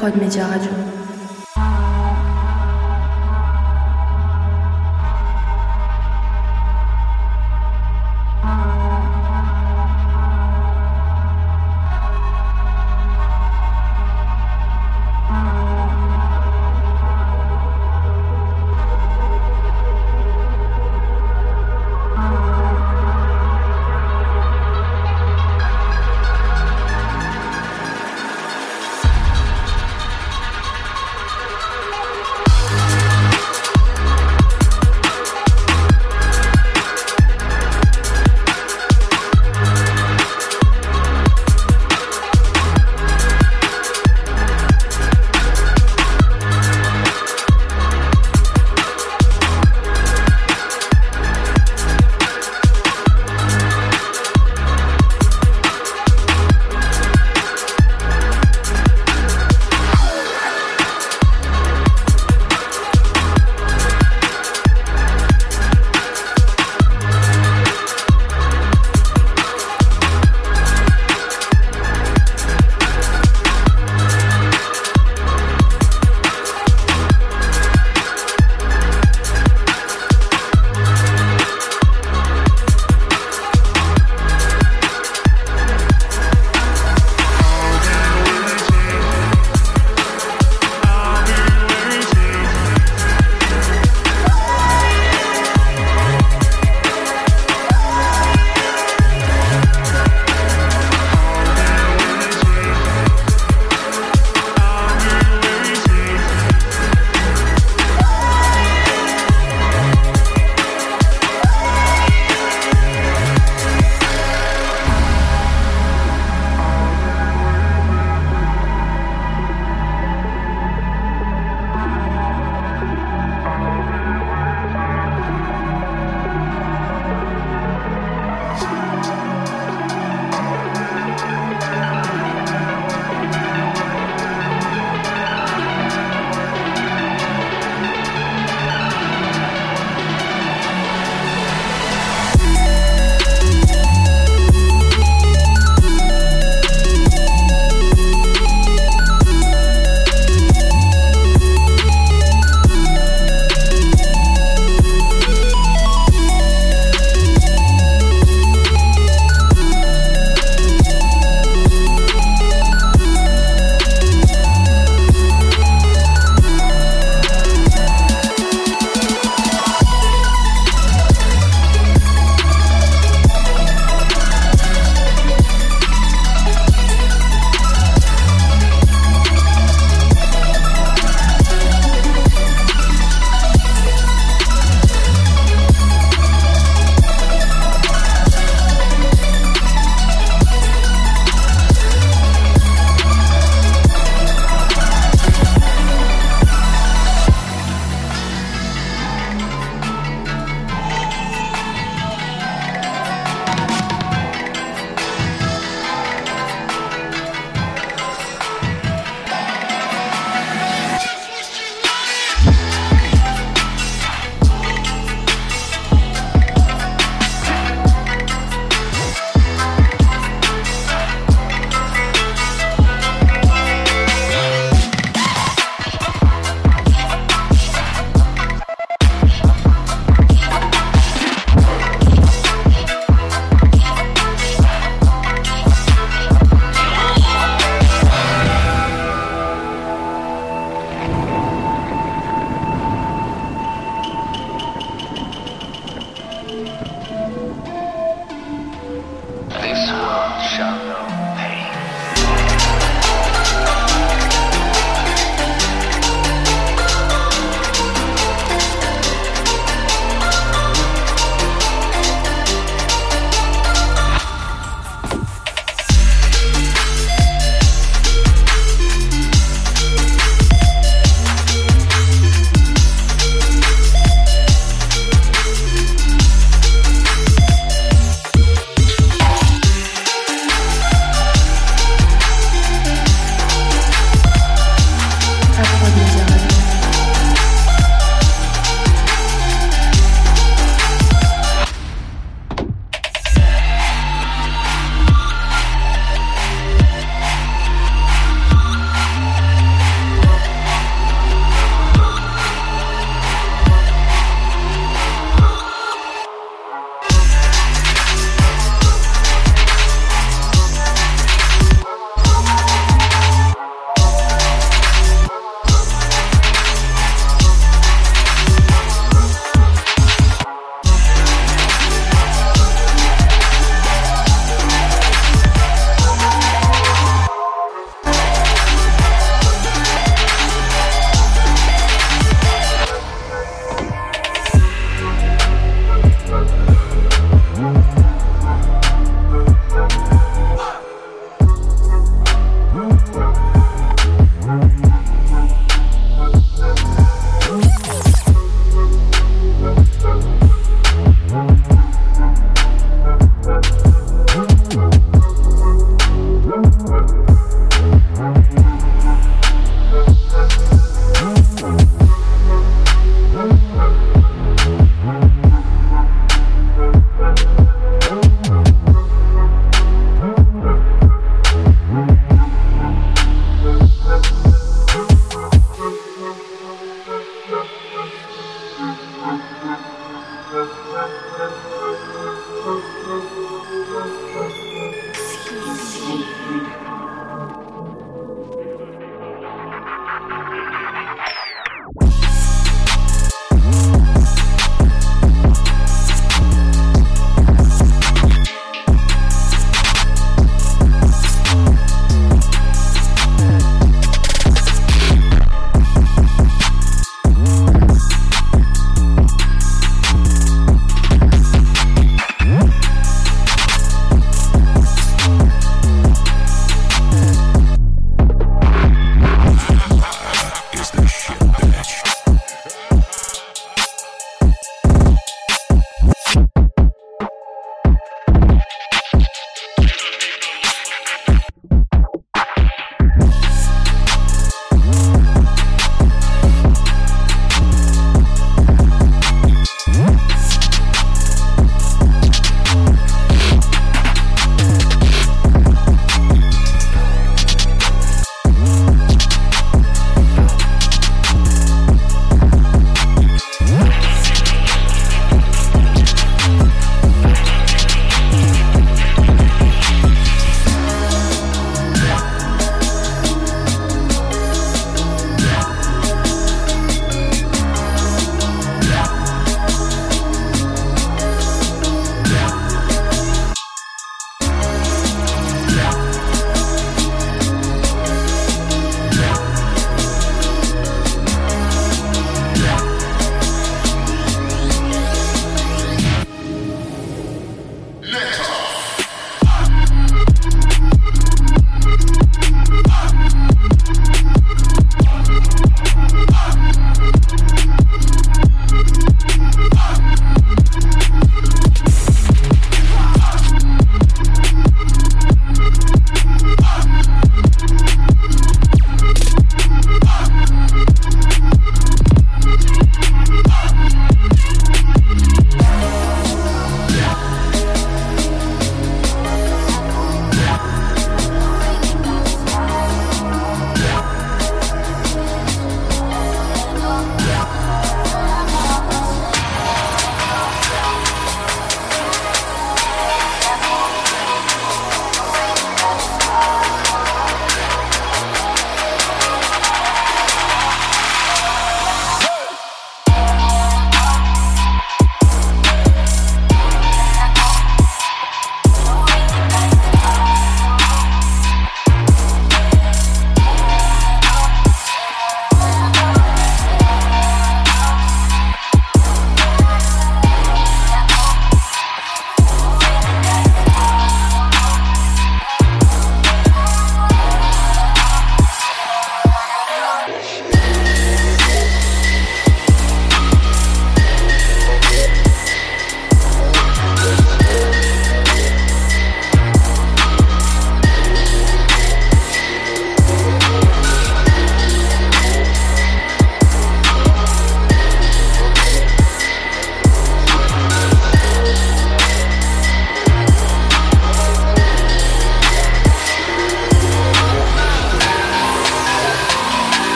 Prod Média Radio.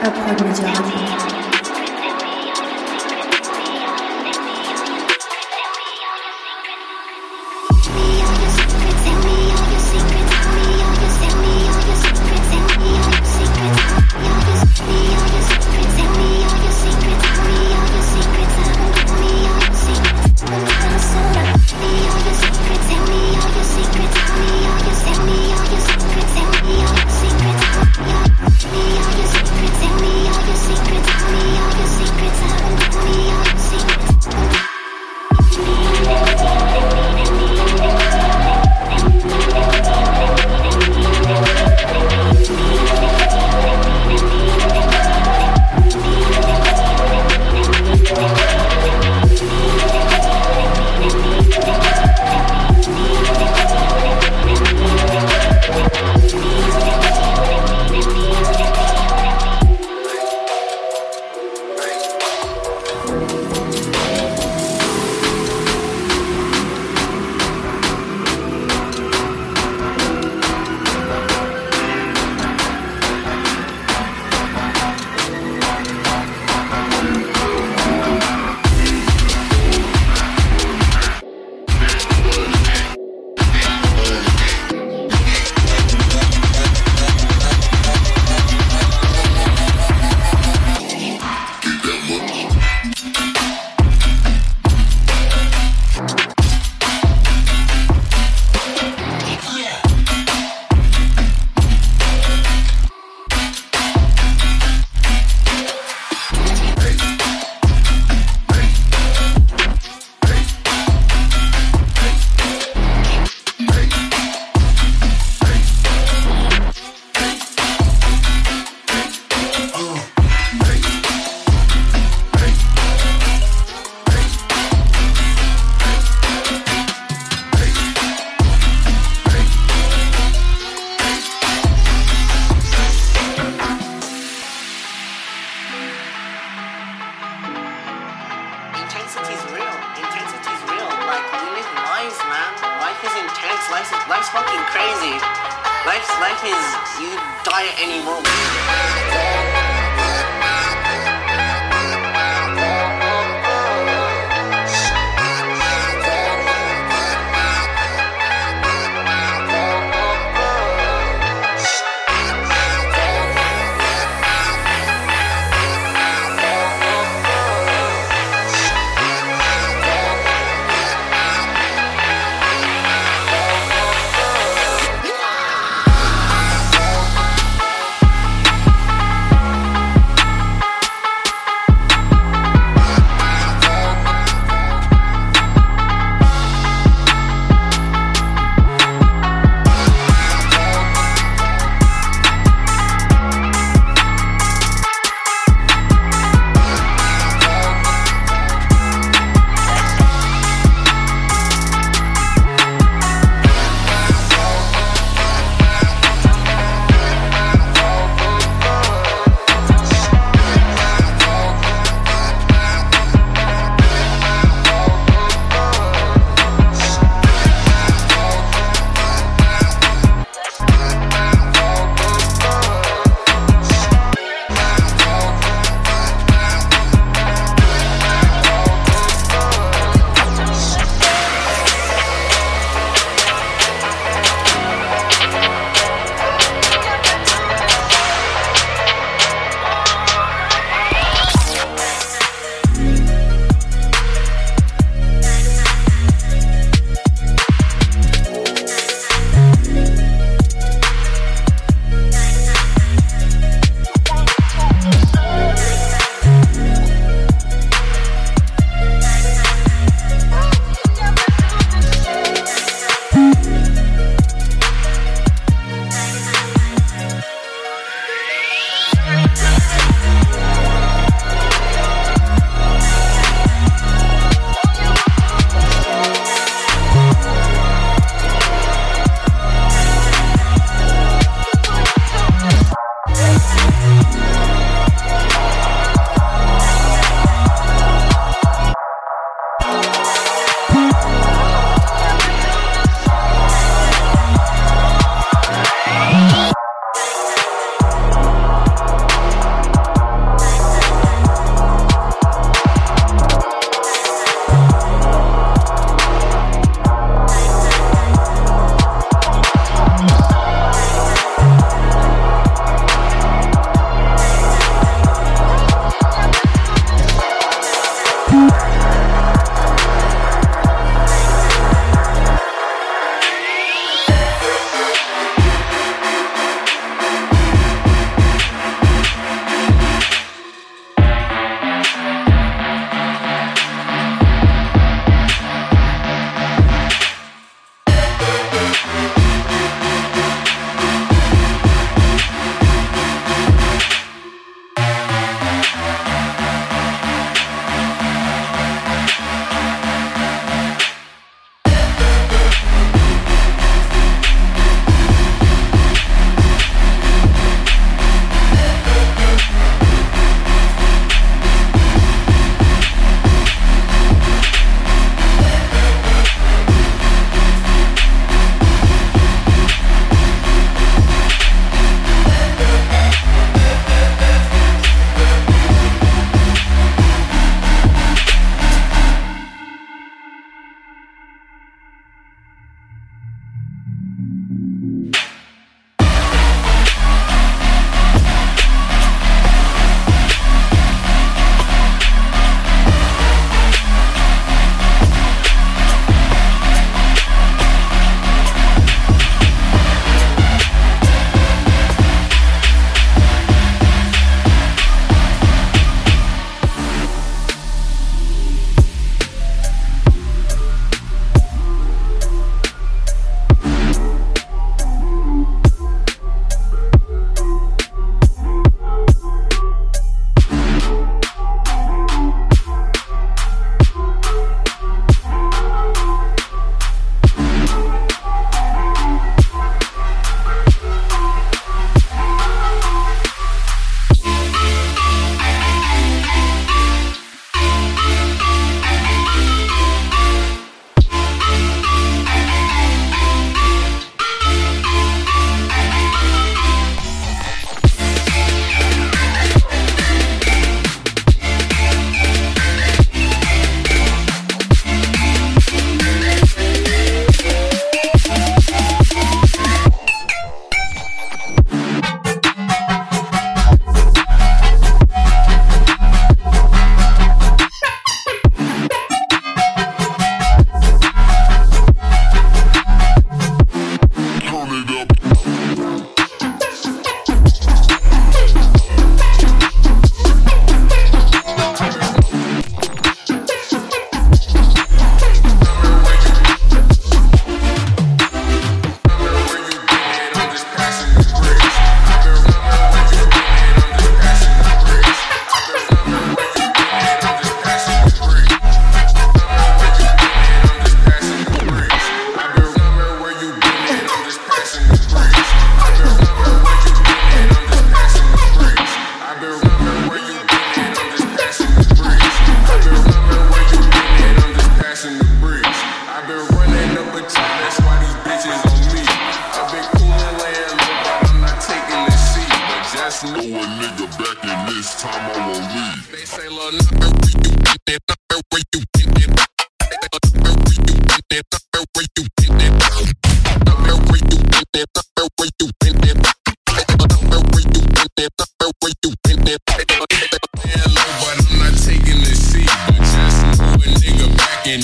Upload Media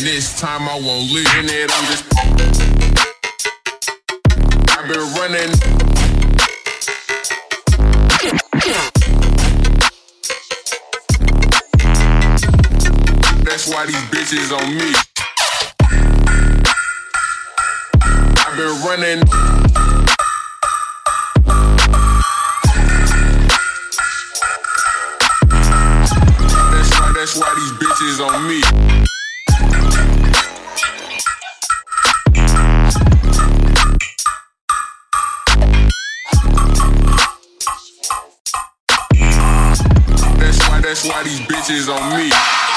Radio. time I won't leave in it. I'm just. I've been running. That's why these bitches on me. I've been running. That's why, that's why these bitches on me. Why these bitches on me.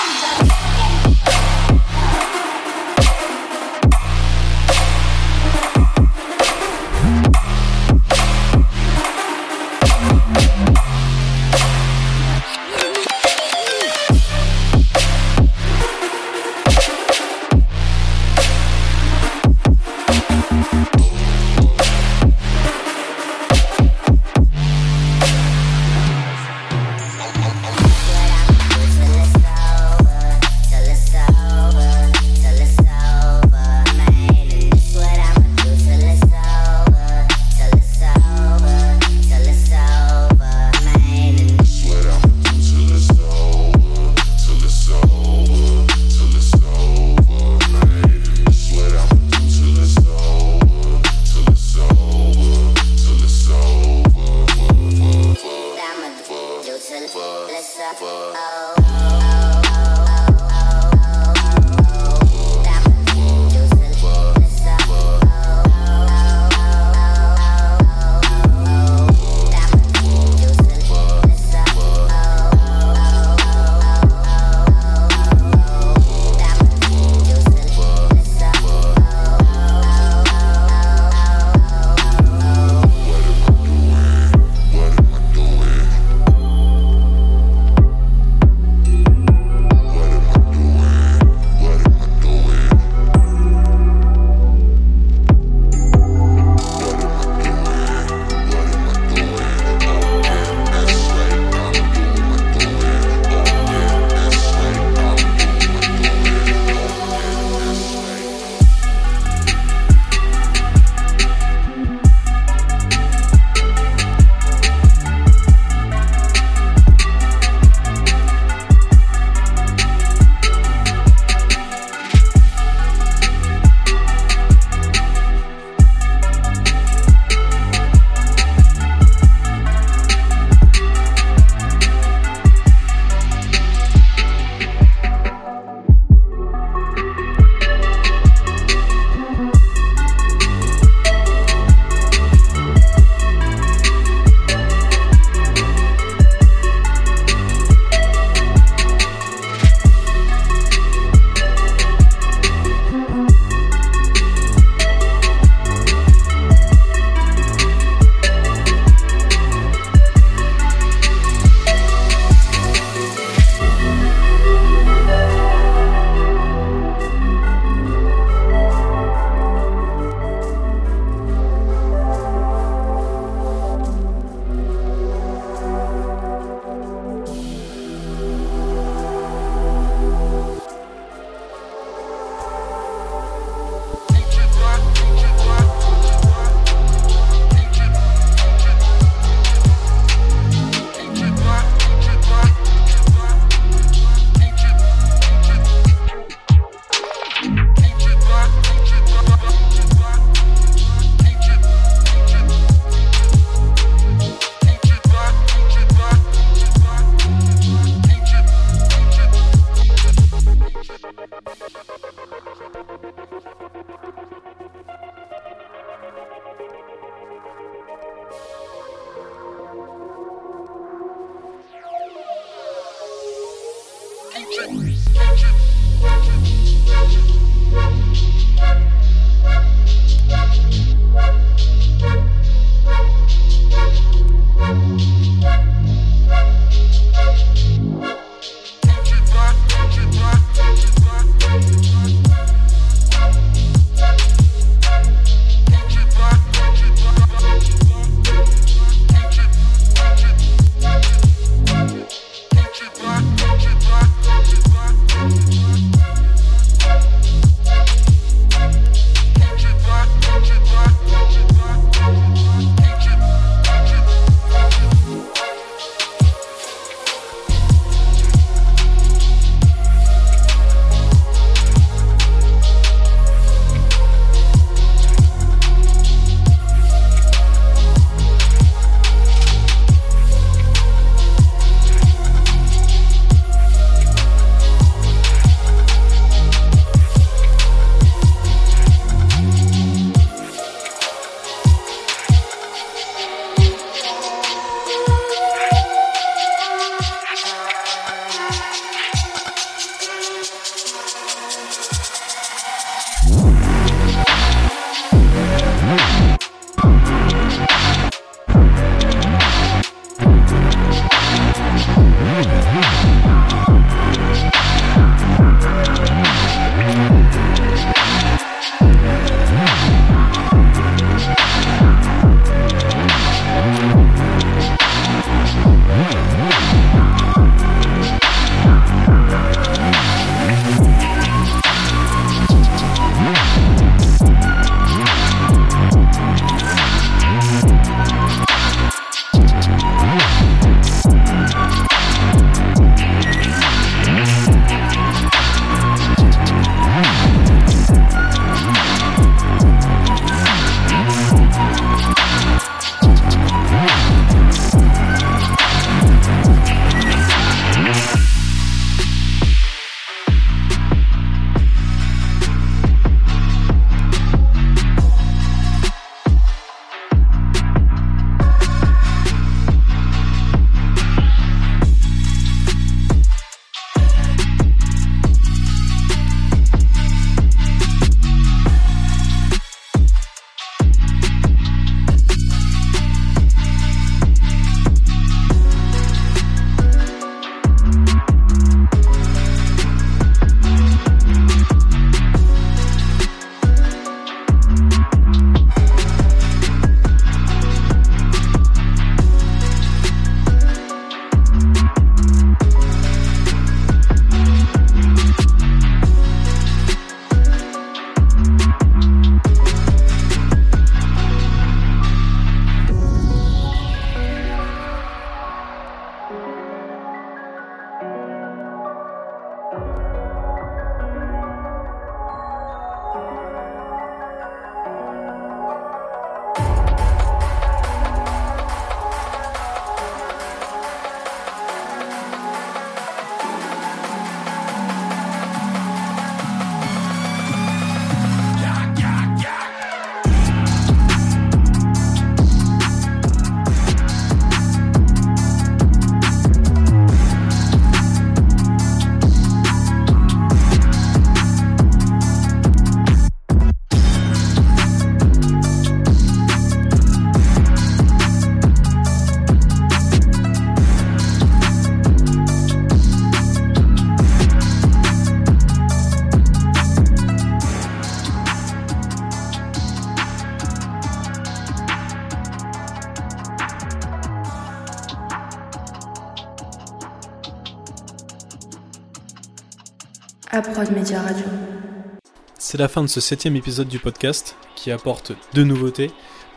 C'est la fin de ce septième épisode du podcast qui apporte deux nouveautés,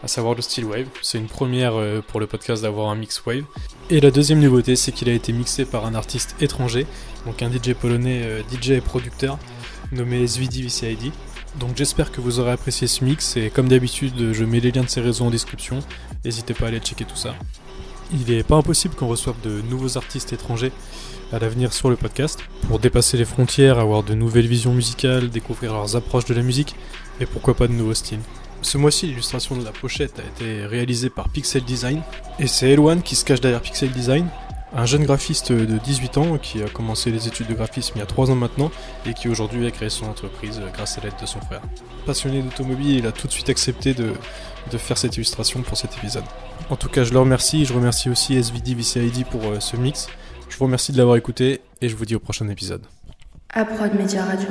à savoir le style wave. C'est une première euh, pour le podcast d'avoir un mix wave. Et la deuxième nouveauté, c'est qu'il a été mixé par un artiste étranger, donc un DJ polonais, euh, DJ et producteur, nommé VCID. Donc j'espère que vous aurez apprécié ce mix et comme d'habitude, je mets les liens de ses réseaux en description. N'hésitez pas à aller checker tout ça. Il n'est pas impossible qu'on reçoive de nouveaux artistes étrangers à l'avenir sur le podcast pour dépasser les frontières, avoir de nouvelles visions musicales, découvrir leurs approches de la musique et pourquoi pas de nouveaux styles. Ce mois-ci, l'illustration de la pochette a été réalisée par Pixel Design et c'est Elwan qui se cache derrière Pixel Design, un jeune graphiste de 18 ans qui a commencé les études de graphisme il y a 3 ans maintenant et qui aujourd'hui a créé son entreprise grâce à l'aide de son frère. Passionné d'automobile, il a tout de suite accepté de, de faire cette illustration pour cet épisode. En tout cas, je le remercie, je remercie aussi SVD VCID pour euh, ce mix. Je vous remercie de l'avoir écouté et je vous dis au prochain épisode. Prod Media Radio.